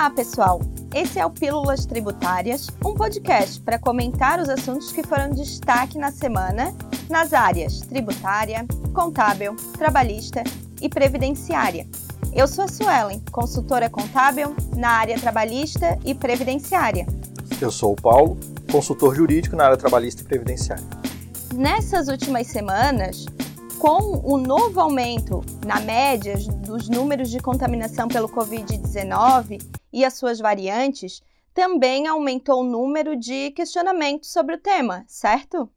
Olá, pessoal! Esse é o Pílulas Tributárias, um podcast para comentar os assuntos que foram destaque na semana nas áreas tributária, contábil, trabalhista e previdenciária. Eu sou a Suelen, consultora contábil na área trabalhista e previdenciária. Eu sou o Paulo, consultor jurídico na área trabalhista e previdenciária. Nessas últimas semanas, com o novo aumento na média dos números de contaminação pelo Covid-19 e as suas variantes, também aumentou o número de questionamentos sobre o tema, certo?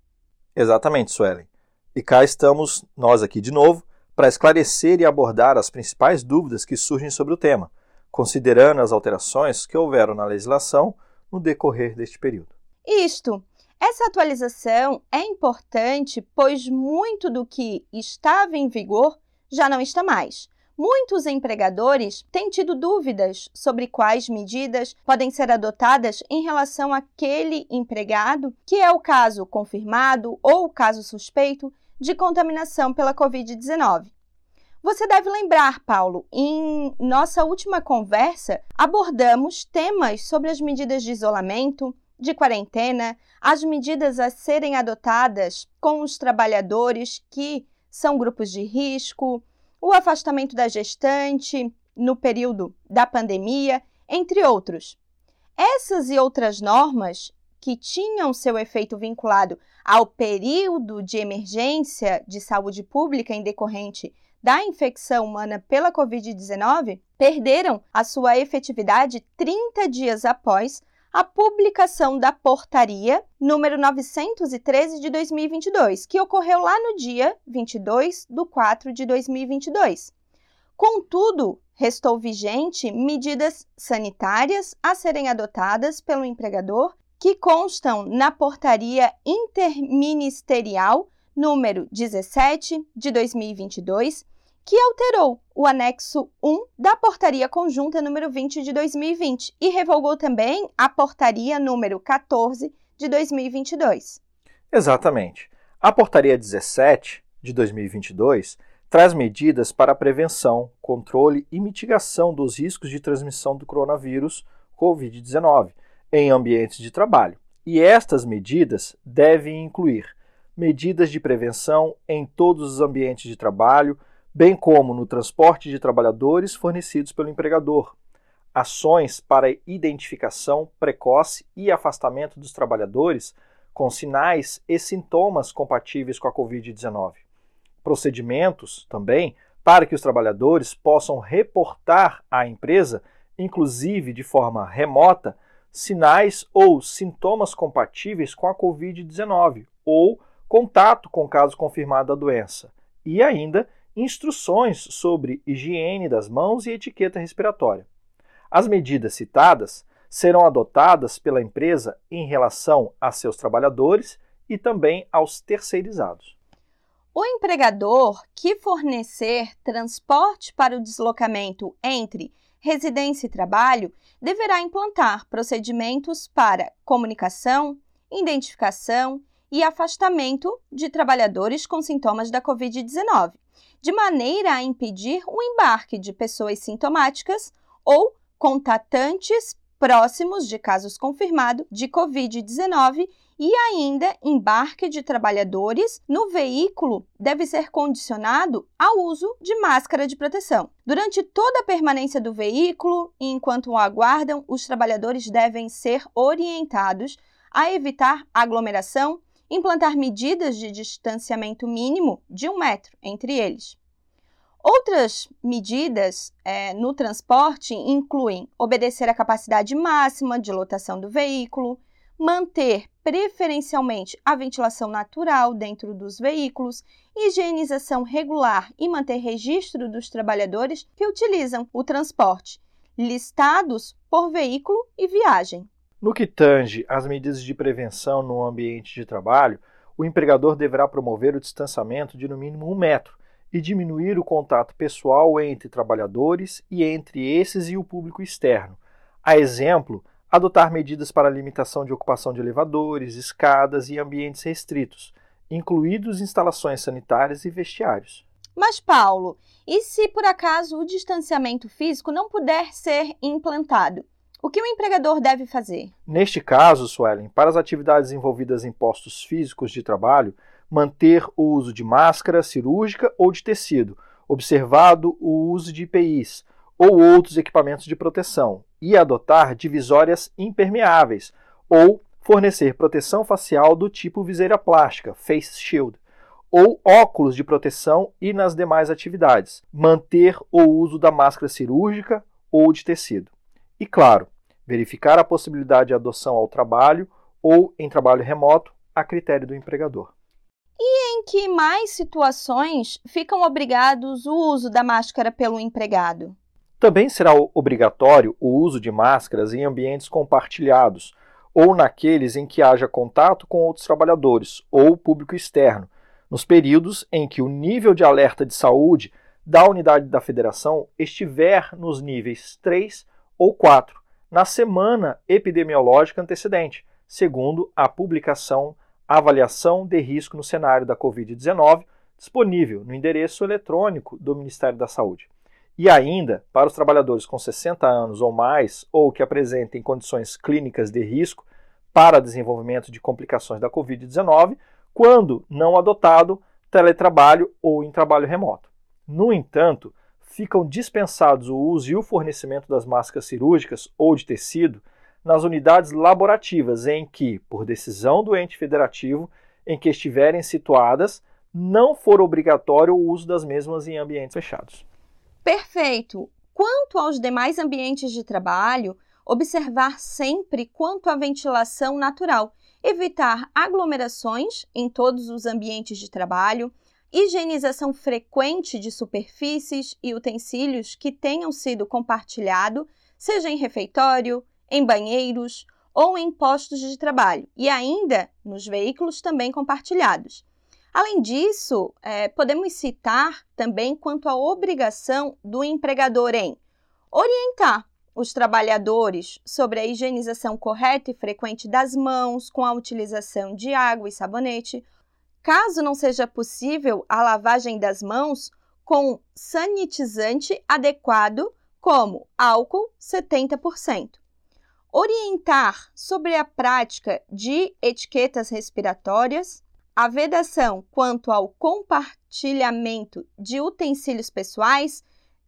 Exatamente, Suelen. E cá estamos nós aqui de novo para esclarecer e abordar as principais dúvidas que surgem sobre o tema, considerando as alterações que houveram na legislação no decorrer deste período. Isto essa atualização é importante, pois muito do que estava em vigor já não está mais. Muitos empregadores têm tido dúvidas sobre quais medidas podem ser adotadas em relação àquele empregado, que é o caso confirmado ou o caso suspeito de contaminação pela Covid-19. Você deve lembrar, Paulo, em nossa última conversa abordamos temas sobre as medidas de isolamento, de quarentena, as medidas a serem adotadas com os trabalhadores que são grupos de risco, o afastamento da gestante no período da pandemia, entre outros. Essas e outras normas que tinham seu efeito vinculado ao período de emergência de saúde pública em decorrente da infecção humana pela Covid-19 perderam a sua efetividade 30 dias após a publicação da portaria número 913 de 2022, que ocorreu lá no dia 22 de 4 de 2022. Contudo, restou vigente medidas sanitárias a serem adotadas pelo empregador que constam na portaria interministerial número 17 de 2022 que alterou o anexo 1 da Portaria Conjunta número 20 de 2020 e revogou também a Portaria número 14 de 2022. Exatamente. A Portaria 17 de 2022 traz medidas para a prevenção, controle e mitigação dos riscos de transmissão do coronavírus COVID-19 em ambientes de trabalho. E estas medidas devem incluir medidas de prevenção em todos os ambientes de trabalho, bem como no transporte de trabalhadores fornecidos pelo empregador, ações para identificação precoce e afastamento dos trabalhadores com sinais e sintomas compatíveis com a Covid-19. Procedimentos também para que os trabalhadores possam reportar à empresa, inclusive de forma remota, sinais ou sintomas compatíveis com a Covid-19 ou contato com caso confirmado da doença. E ainda instruções sobre higiene das mãos e etiqueta respiratória. As medidas citadas serão adotadas pela empresa em relação a seus trabalhadores e também aos terceirizados. O empregador que fornecer transporte para o deslocamento entre residência e trabalho deverá implantar procedimentos para comunicação, identificação e afastamento de trabalhadores com sintomas da Covid-19, de maneira a impedir o embarque de pessoas sintomáticas ou contatantes próximos de casos confirmados de Covid-19 e ainda embarque de trabalhadores no veículo deve ser condicionado ao uso de máscara de proteção. Durante toda a permanência do veículo e enquanto o aguardam, os trabalhadores devem ser orientados a evitar aglomeração implantar medidas de distanciamento mínimo de um metro entre eles. Outras medidas é, no transporte incluem obedecer à capacidade máxima de lotação do veículo, manter preferencialmente a ventilação natural dentro dos veículos, higienização regular e manter registro dos trabalhadores que utilizam o transporte, listados por veículo e viagem. No que tange às medidas de prevenção no ambiente de trabalho, o empregador deverá promover o distanciamento de no mínimo um metro e diminuir o contato pessoal entre trabalhadores e entre esses e o público externo. A exemplo, adotar medidas para limitação de ocupação de elevadores, escadas e ambientes restritos, incluídos instalações sanitárias e vestiários. Mas, Paulo, e se por acaso o distanciamento físico não puder ser implantado? O que o empregador deve fazer? Neste caso, Suelen, para as atividades envolvidas em postos físicos de trabalho, manter o uso de máscara cirúrgica ou de tecido, observado o uso de IPIs ou outros equipamentos de proteção e adotar divisórias impermeáveis ou fornecer proteção facial do tipo viseira plástica, face shield, ou óculos de proteção e nas demais atividades, manter o uso da máscara cirúrgica ou de tecido. E claro, verificar a possibilidade de adoção ao trabalho ou em trabalho remoto a critério do empregador. E em que mais situações ficam obrigados o uso da máscara pelo empregado? Também será obrigatório o uso de máscaras em ambientes compartilhados ou naqueles em que haja contato com outros trabalhadores ou público externo, nos períodos em que o nível de alerta de saúde da unidade da federação estiver nos níveis 3 ou 4, na semana epidemiológica antecedente, segundo a publicação Avaliação de Risco no Cenário da Covid-19, disponível no endereço eletrônico do Ministério da Saúde. E ainda, para os trabalhadores com 60 anos ou mais ou que apresentem condições clínicas de risco para desenvolvimento de complicações da Covid-19, quando não adotado teletrabalho ou em trabalho remoto. No entanto, ficam dispensados o uso e o fornecimento das máscaras cirúrgicas ou de tecido nas unidades laborativas em que, por decisão do ente federativo em que estiverem situadas, não for obrigatório o uso das mesmas em ambientes fechados. Perfeito! Quanto aos demais ambientes de trabalho, observar sempre quanto à ventilação natural, evitar aglomerações em todos os ambientes de trabalho, higienização frequente de superfícies e utensílios que tenham sido compartilhados, seja em refeitório, em banheiros ou em postos de trabalho, e ainda nos veículos também compartilhados. Além disso, é, podemos citar também quanto à obrigação do empregador em orientar os trabalhadores sobre a higienização correta e frequente das mãos com a utilização de água e sabonete, Caso não seja possível a lavagem das mãos com sanitizante adequado, como álcool 70%. Orientar sobre a prática de etiquetas respiratórias, a vedação quanto ao compartilhamento de utensílios pessoais,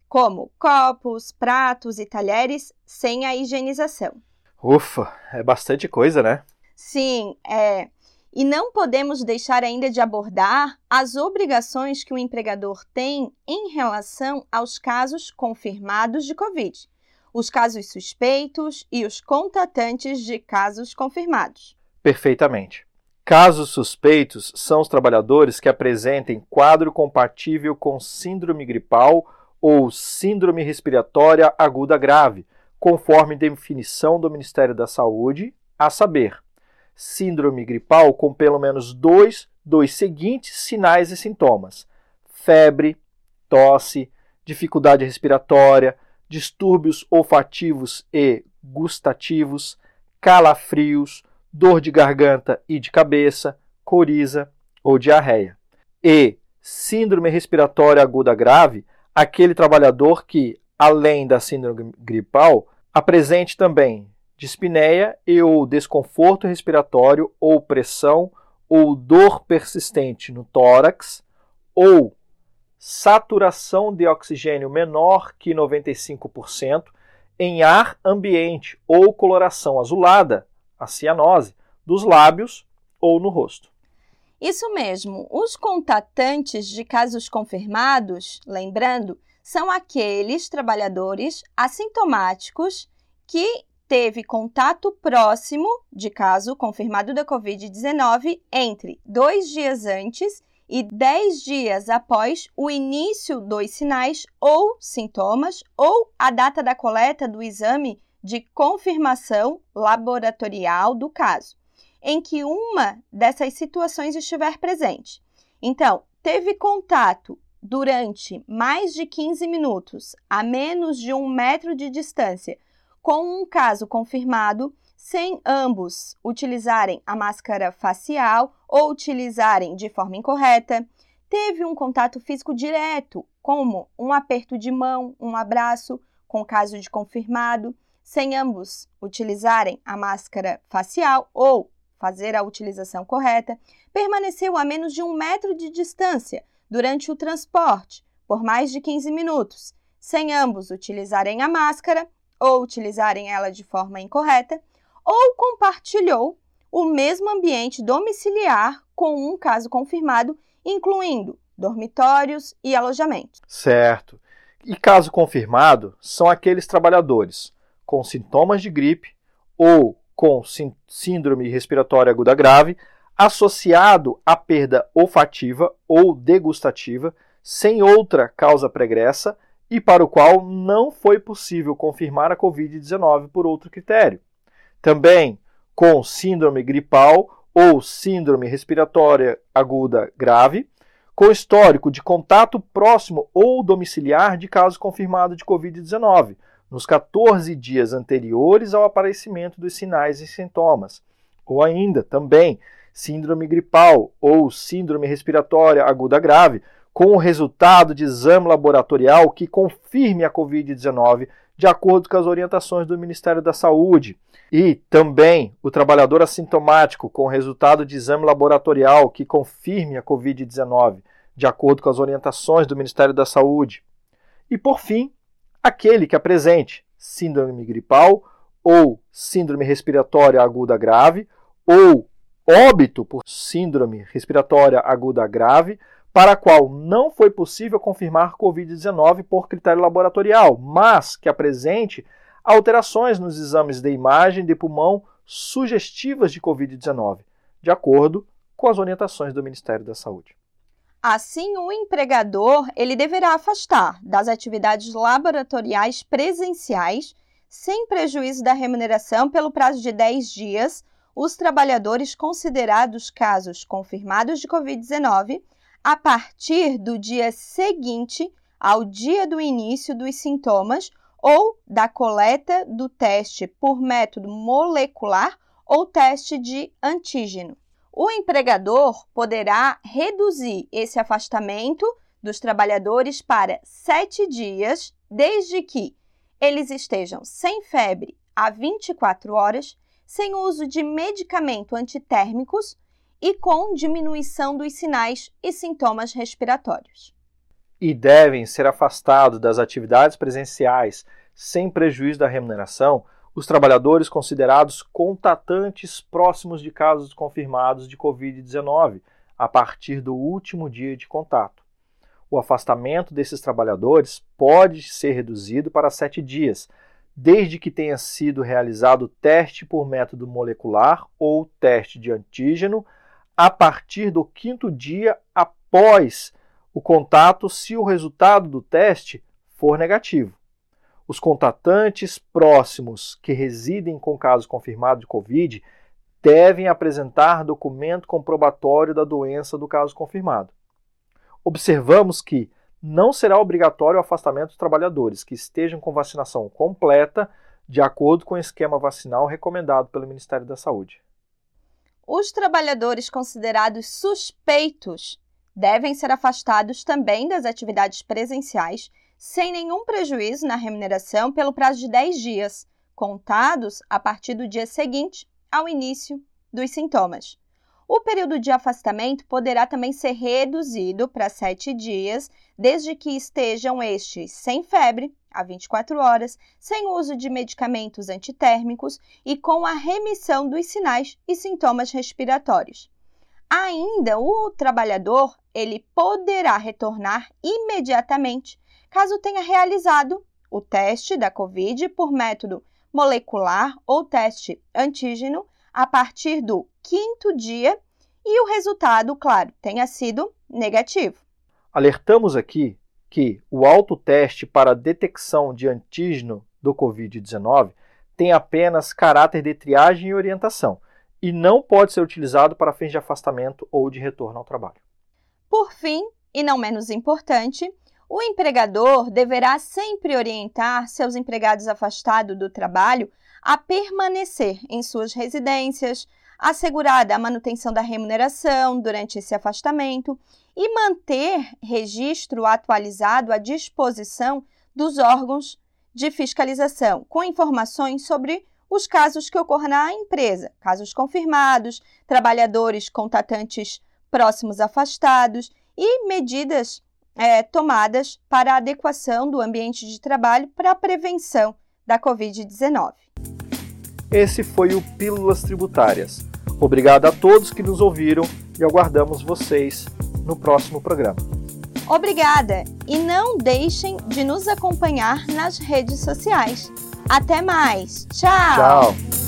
como copos, pratos e talheres, sem a higienização. Ufa, é bastante coisa, né? Sim, é. E não podemos deixar ainda de abordar as obrigações que o empregador tem em relação aos casos confirmados de Covid, os casos suspeitos e os contatantes de casos confirmados. Perfeitamente. Casos suspeitos são os trabalhadores que apresentem quadro compatível com síndrome gripal ou síndrome respiratória aguda grave, conforme definição do Ministério da Saúde, a saber, síndrome gripal com pelo menos dois dos seguintes sinais e sintomas: febre, tosse, dificuldade respiratória, distúrbios olfativos e gustativos, calafrios, dor de garganta e de cabeça, coriza ou diarreia. E síndrome respiratória aguda grave, aquele trabalhador que, além da síndrome gripal, apresente também dispneia e ou desconforto respiratório ou pressão ou dor persistente no tórax ou saturação de oxigênio menor que 95% em ar ambiente ou coloração azulada, a cianose, dos lábios ou no rosto. Isso mesmo. Os contatantes de casos confirmados, lembrando, são aqueles trabalhadores assintomáticos que teve contato próximo de caso confirmado da Covid-19 entre dois dias antes e dez dias após o início dos sinais ou sintomas ou a data da coleta do exame de confirmação laboratorial do caso, em que uma dessas situações estiver presente. Então, teve contato durante mais de 15 minutos, a menos de um metro de distância, com um caso confirmado, sem ambos utilizarem a máscara facial ou utilizarem de forma incorreta, teve um contato físico direto, como um aperto de mão, um abraço, com caso de confirmado, sem ambos utilizarem a máscara facial ou fazer a utilização correta, permaneceu a menos de um metro de distância durante o transporte por mais de 15 minutos, sem ambos utilizarem a máscara ou utilizarem ela de forma incorreta, ou compartilhou o mesmo ambiente domiciliar com um caso confirmado, incluindo dormitórios e alojamentos. Certo. E caso confirmado, são aqueles trabalhadores com sintomas de gripe ou com síndrome respiratória aguda grave, associado à perda olfativa ou degustativa, sem outra causa pregressa e para o qual não foi possível confirmar a Covid-19 por outro critério. Também com síndrome gripal ou síndrome respiratória aguda grave, com histórico de contato próximo ou domiciliar de caso confirmado de Covid-19, nos 14 dias anteriores ao aparecimento dos sinais e sintomas, ou ainda também síndrome gripal ou síndrome respiratória aguda grave, com o resultado de exame laboratorial que confirme a Covid-19 de acordo com as orientações do Ministério da Saúde. E também o trabalhador assintomático com o resultado de exame laboratorial que confirme a Covid-19 de acordo com as orientações do Ministério da Saúde. E por fim, aquele que apresente síndrome gripal ou síndrome respiratória aguda grave ou óbito por síndrome respiratória aguda grave, para a qual não foi possível confirmar Covid-19 por critério laboratorial, mas que apresente alterações nos exames de imagem de pulmão sugestivas de Covid-19, de acordo com as orientações do Ministério da Saúde. Assim, o empregador ele deverá afastar das atividades laboratoriais presenciais, sem prejuízo da remuneração, pelo prazo de 10 dias, os trabalhadores considerados casos confirmados de Covid-19 a partir do dia seguinte ao dia do início dos sintomas ou da coleta do teste por método molecular ou teste de antígeno. O empregador poderá reduzir esse afastamento dos trabalhadores para sete dias, desde que eles estejam sem febre há 24 horas, sem uso de medicamento antitérmicos e com diminuição dos sinais e sintomas respiratórios. E devem ser afastados das atividades presenciais sem prejuízo da remuneração os trabalhadores considerados contatantes próximos de casos confirmados de Covid-19 a partir do último dia de contato. O afastamento desses trabalhadores pode ser reduzido para sete dias, desde que tenha sido realizado teste por método molecular ou teste de antígeno a partir do quinto dia após o contato, se o resultado do teste for negativo. Os contatantes próximos que residem com caso confirmado de Covid devem apresentar documento comprobatório da doença do caso confirmado. Observamos que não será obrigatório o afastamento dos trabalhadores que estejam com vacinação completa, de acordo com o esquema vacinal recomendado pelo Ministério da Saúde. Os trabalhadores considerados suspeitos devem ser afastados também das atividades presenciais sem nenhum prejuízo na remuneração pelo prazo de 10 dias, contados a partir do dia seguinte ao início dos sintomas. O período de afastamento poderá também ser reduzido para 7 dias, desde que estejam estes sem febre, a 24 horas, sem uso de medicamentos antitérmicos e com a remissão dos sinais e sintomas respiratórios. Ainda o trabalhador, ele poderá retornar imediatamente caso tenha realizado o teste da COVID por método molecular ou teste antígeno a partir do quinto dia e o resultado, claro, tenha sido negativo. Alertamos aqui que o autoteste para detecção de antígeno do Covid-19 tem apenas caráter de triagem e orientação e não pode ser utilizado para fins de afastamento ou de retorno ao trabalho. Por fim, e não menos importante, o empregador deverá sempre orientar seus empregados afastados do trabalho a permanecer em suas residências, assegurada a manutenção da remuneração durante esse afastamento e manter registro atualizado à disposição dos órgãos de fiscalização, com informações sobre os casos que ocorram na empresa, casos confirmados, trabalhadores contatantes próximos afastados e medidas é, tomadas para a adequação do ambiente de trabalho para a prevenção da Covid-19. Esse foi o Pílulas Tributárias. Obrigado a todos que nos ouviram e aguardamos vocês no próximo programa. Obrigada e não deixem de nos acompanhar nas redes sociais. Até mais. Tchau. Tchau.